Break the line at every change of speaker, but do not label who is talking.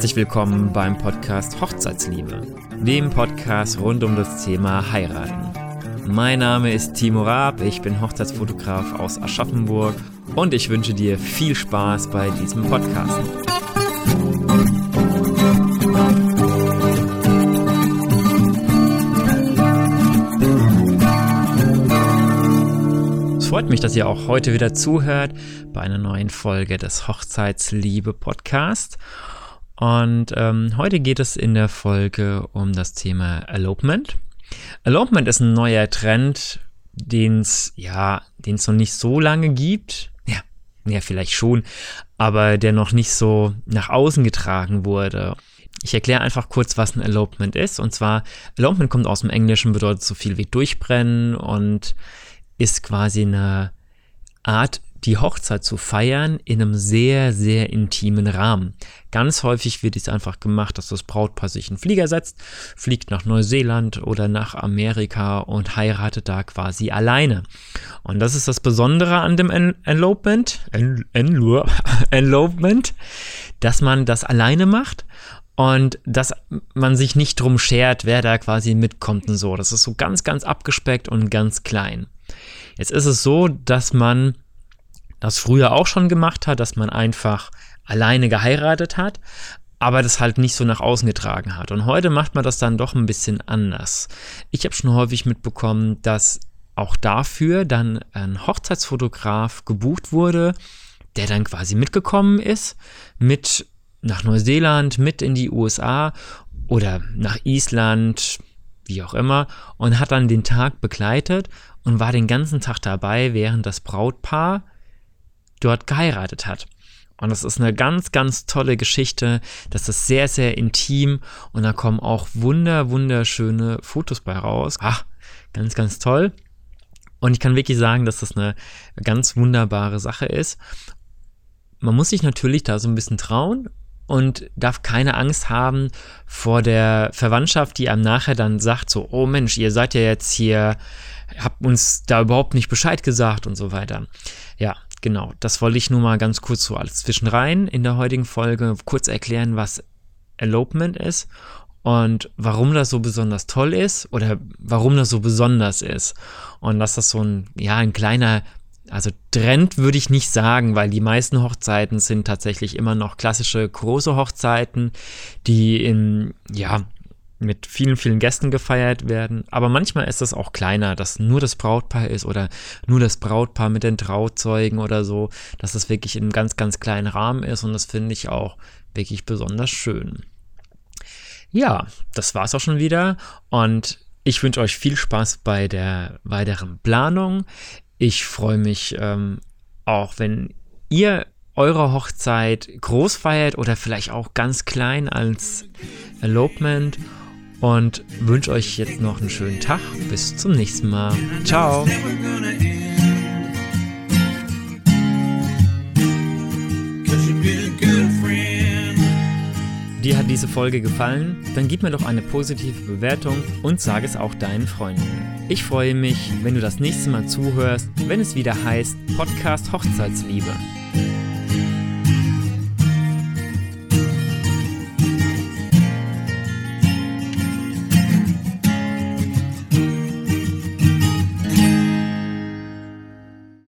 Herzlich willkommen beim Podcast Hochzeitsliebe, dem Podcast rund um das Thema Heiraten. Mein Name ist Timo Raab, ich bin Hochzeitsfotograf aus Aschaffenburg und ich wünsche dir viel Spaß bei diesem Podcast. Es freut mich, dass ihr auch heute wieder zuhört bei einer neuen Folge des Hochzeitsliebe Podcast. Und ähm, heute geht es in der Folge um das Thema Elopement. Elopement ist ein neuer Trend, den es ja, den es noch nicht so lange gibt. Ja, ja, vielleicht schon, aber der noch nicht so nach außen getragen wurde. Ich erkläre einfach kurz, was ein Elopement ist. Und zwar, Elopement kommt aus dem Englischen, bedeutet so viel wie durchbrennen und ist quasi eine Art die Hochzeit zu feiern in einem sehr, sehr intimen Rahmen. Ganz häufig wird es einfach gemacht, dass das Brautpaar sich in den Flieger setzt, fliegt nach Neuseeland oder nach Amerika und heiratet da quasi alleine. Und das ist das Besondere an dem Elopement, Elopement, dass man das alleine macht und dass man sich nicht drum schert, wer da quasi mitkommt und so. Das ist so ganz, ganz abgespeckt und ganz klein. Jetzt ist es so, dass man das früher auch schon gemacht hat, dass man einfach alleine geheiratet hat, aber das halt nicht so nach außen getragen hat. Und heute macht man das dann doch ein bisschen anders. Ich habe schon häufig mitbekommen, dass auch dafür dann ein Hochzeitsfotograf gebucht wurde, der dann quasi mitgekommen ist, mit nach Neuseeland, mit in die USA oder nach Island, wie auch immer, und hat dann den Tag begleitet und war den ganzen Tag dabei, während das Brautpaar dort geheiratet hat. Und das ist eine ganz, ganz tolle Geschichte. Das ist sehr, sehr intim und da kommen auch wunder, wunderschöne Fotos bei raus. Ach, ganz, ganz toll. Und ich kann wirklich sagen, dass das eine ganz wunderbare Sache ist. Man muss sich natürlich da so ein bisschen trauen und darf keine Angst haben vor der Verwandtschaft, die einem nachher dann sagt, so, oh Mensch, ihr seid ja jetzt hier, habt uns da überhaupt nicht Bescheid gesagt und so weiter. Ja, genau, das wollte ich nur mal ganz kurz so alles zwischenrein in der heutigen Folge kurz erklären, was Elopement ist und warum das so besonders toll ist oder warum das so besonders ist. Und dass das so ein, ja, ein kleiner, also Trend würde ich nicht sagen, weil die meisten Hochzeiten sind tatsächlich immer noch klassische große Hochzeiten, die in, ja, mit vielen, vielen Gästen gefeiert werden. Aber manchmal ist es auch kleiner, dass nur das Brautpaar ist oder nur das Brautpaar mit den Trauzeugen oder so, dass es wirklich in einem ganz, ganz kleinen Rahmen ist und das finde ich auch wirklich besonders schön. Ja, das war's auch schon wieder und ich wünsche euch viel Spaß bei der weiteren Planung. Ich freue mich ähm, auch, wenn ihr eure Hochzeit groß feiert oder vielleicht auch ganz klein als Elopement und wünsche euch jetzt noch einen schönen Tag. Bis zum nächsten Mal. Ciao. Dir hat diese Folge gefallen? Dann gib mir doch eine positive Bewertung und sage es auch deinen Freunden. Ich freue mich, wenn du das nächste Mal zuhörst, wenn es wieder heißt Podcast Hochzeitsliebe.